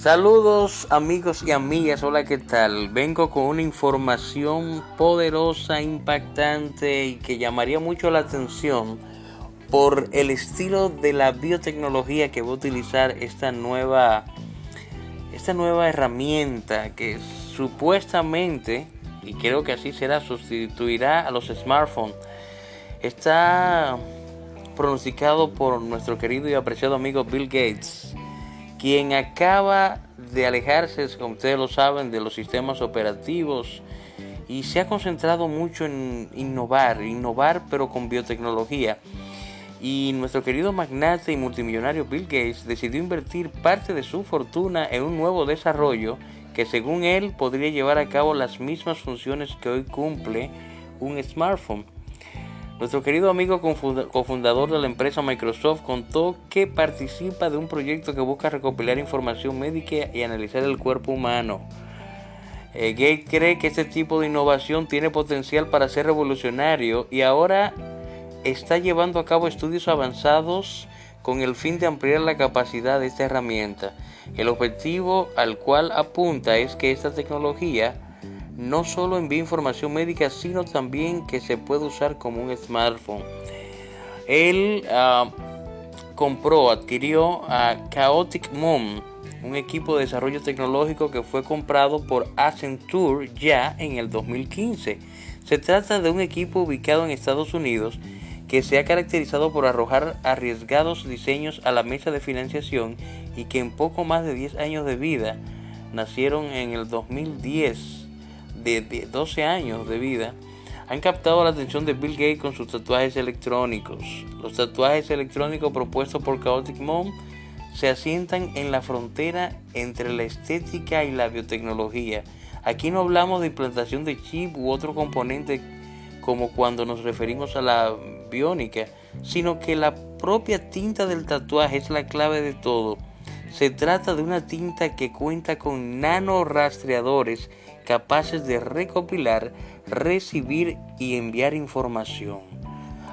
Saludos amigos y amigas, hola, ¿qué tal? Vengo con una información poderosa, impactante y que llamaría mucho la atención por el estilo de la biotecnología que va a utilizar esta nueva, esta nueva herramienta que supuestamente, y creo que así será, sustituirá a los smartphones. Está pronosticado por nuestro querido y apreciado amigo Bill Gates quien acaba de alejarse, como ustedes lo saben, de los sistemas operativos y se ha concentrado mucho en innovar, innovar pero con biotecnología. Y nuestro querido magnate y multimillonario Bill Gates decidió invertir parte de su fortuna en un nuevo desarrollo que según él podría llevar a cabo las mismas funciones que hoy cumple un smartphone. Nuestro querido amigo cofundador de la empresa Microsoft contó que participa de un proyecto que busca recopilar información médica y analizar el cuerpo humano. Eh, Gates cree que este tipo de innovación tiene potencial para ser revolucionario y ahora está llevando a cabo estudios avanzados con el fin de ampliar la capacidad de esta herramienta. El objetivo al cual apunta es que esta tecnología no solo envía información médica, sino también que se puede usar como un smartphone. Él ah, compró, adquirió a Chaotic Moon, un equipo de desarrollo tecnológico que fue comprado por Accenture ya en el 2015. Se trata de un equipo ubicado en Estados Unidos que se ha caracterizado por arrojar arriesgados diseños a la mesa de financiación y que en poco más de 10 años de vida nacieron en el 2010 de, 12 años de vida han captado la atención de Bill Gates con sus tatuajes electrónicos. Los tatuajes electrónicos propuestos por Chaotic Mom se asientan en la frontera entre la estética y la biotecnología. Aquí no hablamos de implantación de chip u otro componente como cuando nos referimos a la biónica, sino que la propia tinta del tatuaje es la clave de todo. Se trata de una tinta que cuenta con nanorastreadores capaces de recopilar, recibir y enviar información.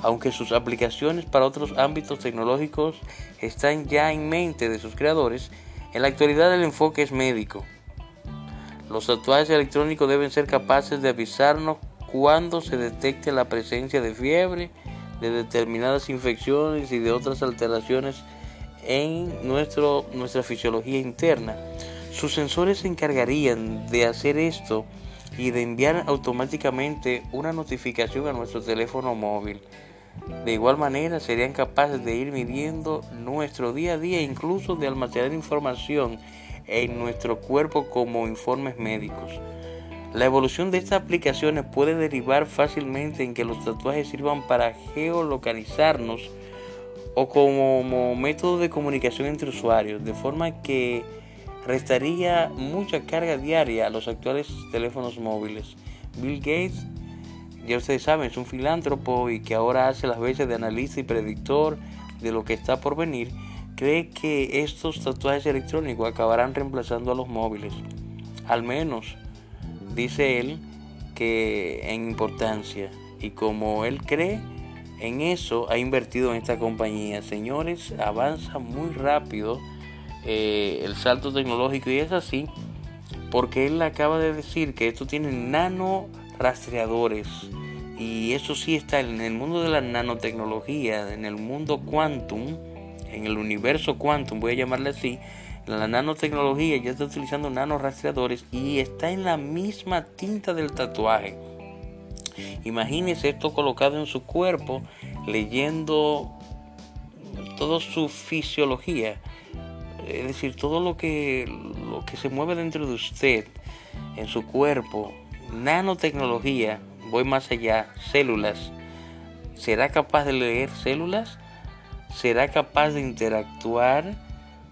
Aunque sus aplicaciones para otros ámbitos tecnológicos están ya en mente de sus creadores, en la actualidad el enfoque es médico. Los tatuajes electrónicos deben ser capaces de avisarnos cuando se detecte la presencia de fiebre, de determinadas infecciones y de otras alteraciones en nuestro, nuestra fisiología interna. Sus sensores se encargarían de hacer esto y de enviar automáticamente una notificación a nuestro teléfono móvil. De igual manera serían capaces de ir midiendo nuestro día a día incluso de almacenar información en nuestro cuerpo como informes médicos. La evolución de estas aplicaciones puede derivar fácilmente en que los tatuajes sirvan para geolocalizarnos o como método de comunicación entre usuarios, de forma que restaría mucha carga diaria a los actuales teléfonos móviles. Bill Gates, ya ustedes saben, es un filántropo y que ahora hace las veces de analista y predictor de lo que está por venir, cree que estos tatuajes electrónicos acabarán reemplazando a los móviles. Al menos, dice él, que en importancia. Y como él cree en eso, ha invertido en esta compañía. Señores, avanza muy rápido eh, el salto tecnológico y es así porque él acaba de decir que esto tiene nano rastreadores y eso sí está en el mundo de la nanotecnología, en el mundo quantum, en el universo quantum, voy a llamarle así, la nanotecnología ya está utilizando nano rastreadores y está en la misma tinta del tatuaje. Imagínese esto colocado en su cuerpo, leyendo toda su fisiología, es decir, todo lo que, lo que se mueve dentro de usted, en su cuerpo, nanotecnología, voy más allá, células, ¿será capaz de leer células? ¿Será capaz de interactuar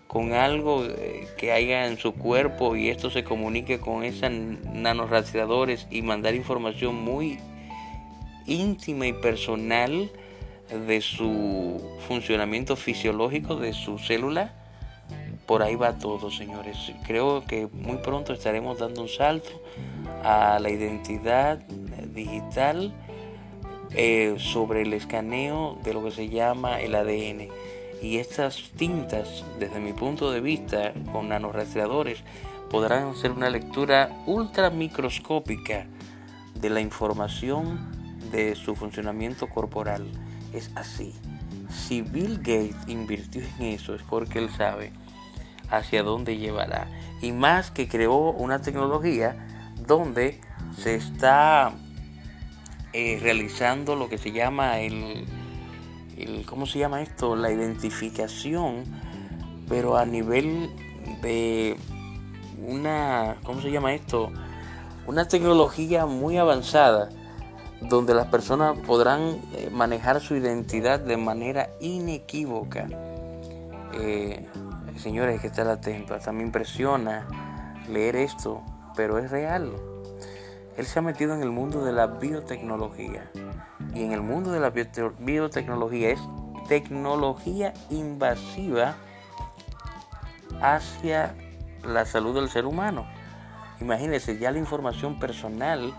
con algo eh, que haya en su cuerpo y esto se comunique con esos nanorastreadores y mandar información muy íntima y personal de su funcionamiento fisiológico de su célula? Por ahí va todo, señores. Creo que muy pronto estaremos dando un salto a la identidad digital eh, sobre el escaneo de lo que se llama el ADN. Y estas tintas, desde mi punto de vista, con nanorastreadores, podrán hacer una lectura ultra microscópica de la información de su funcionamiento corporal. Es así. Si Bill Gates invirtió en eso es porque él sabe hacia dónde llevará. Y más que creó una tecnología donde se está eh, realizando lo que se llama el, ¿cómo se llama esto? La identificación, pero a nivel de una, ¿cómo se llama esto? Una tecnología muy avanzada donde las personas podrán eh, manejar su identidad de manera inequívoca. Eh, señores, hay que estar atentos. Hasta me impresiona leer esto, pero es real. Él se ha metido en el mundo de la biotecnología. Y en el mundo de la biotecnología es tecnología invasiva hacia la salud del ser humano. Imagínense, ya la información personal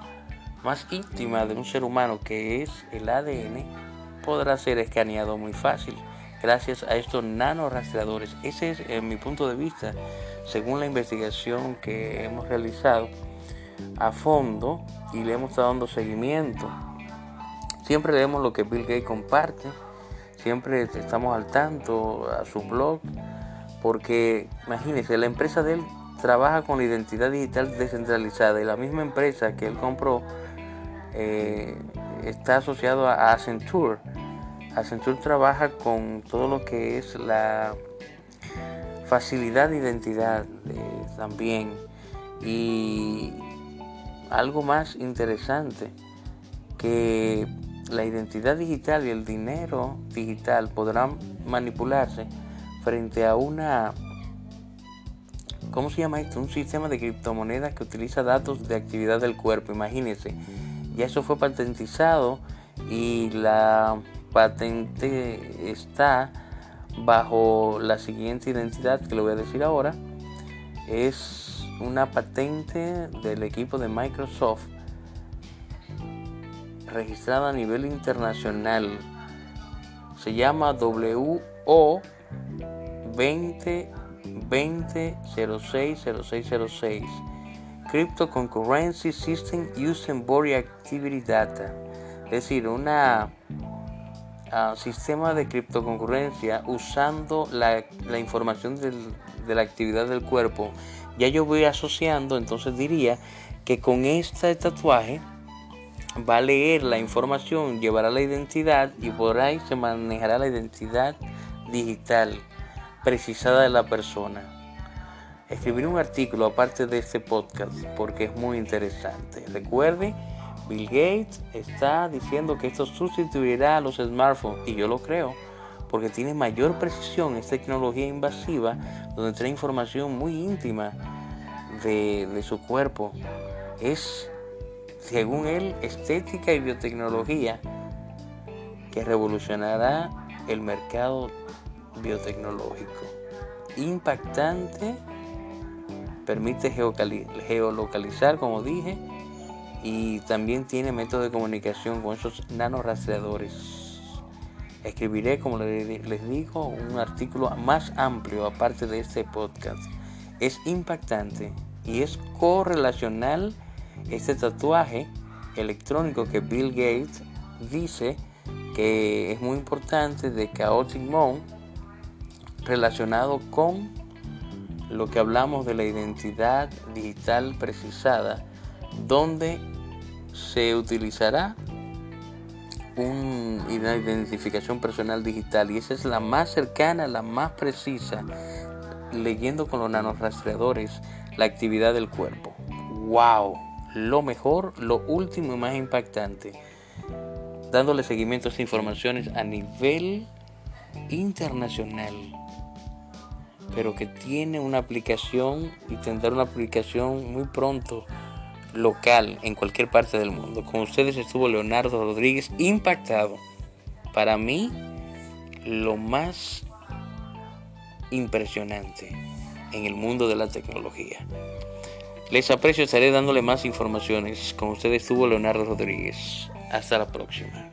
más íntima de un ser humano, que es el ADN, podrá ser escaneado muy fácil gracias a estos nanorastreadores. Ese es en mi punto de vista, según la investigación que hemos realizado a fondo y le hemos estado dando seguimiento. Siempre leemos lo que Bill Gates comparte, siempre estamos al tanto a su blog, porque imagínense, la empresa de él trabaja con la identidad digital descentralizada y la misma empresa que él compró eh, está asociado a Accenture. Accenture trabaja con todo lo que es la facilidad de identidad eh, también y algo más interesante que la identidad digital y el dinero digital podrán manipularse frente a una ¿cómo se llama esto? Un sistema de criptomonedas que utiliza datos de actividad del cuerpo. Imagínense, ya eso fue patentizado y la patente está bajo la siguiente identidad que le voy a decir ahora. Es una patente del equipo de Microsoft registrada a nivel internacional. Se llama WO 20 060606 Crypto Concurrency System Using Body Activity Data, es decir, un uh, sistema de criptoconcurrencia usando la, información de la actividad del cuerpo. Ya yo voy asociando, entonces diría que con este tatuaje va a leer la información, llevará la identidad y por ahí se manejará la identidad digital precisada de la persona. Escribir un artículo aparte de este podcast porque es muy interesante. Recuerde, Bill Gates está diciendo que esto sustituirá a los smartphones y yo lo creo porque tiene mayor precisión, es tecnología invasiva donde trae información muy íntima de, de su cuerpo. Es, según él, estética y biotecnología que revolucionará el mercado biotecnológico. Impactante, permite geolocalizar, como dije, y también tiene método de comunicación con esos nanorastreadores. Escribiré, como les digo, un artículo más amplio aparte de este podcast. Es impactante y es correlacional este tatuaje electrónico que Bill Gates dice que es muy importante de Chaotic Mode relacionado con lo que hablamos de la identidad digital precisada, donde se utilizará una identificación personal digital y esa es la más cercana, la más precisa, leyendo con los nanorastreadores la actividad del cuerpo. ¡Wow! Lo mejor, lo último y más impactante, dándole seguimiento a estas informaciones a nivel internacional pero que tiene una aplicación y tendrá una aplicación muy pronto local en cualquier parte del mundo. Con ustedes estuvo Leonardo Rodríguez impactado. Para mí, lo más impresionante en el mundo de la tecnología. Les aprecio, estaré dándole más informaciones. Con ustedes estuvo Leonardo Rodríguez. Hasta la próxima.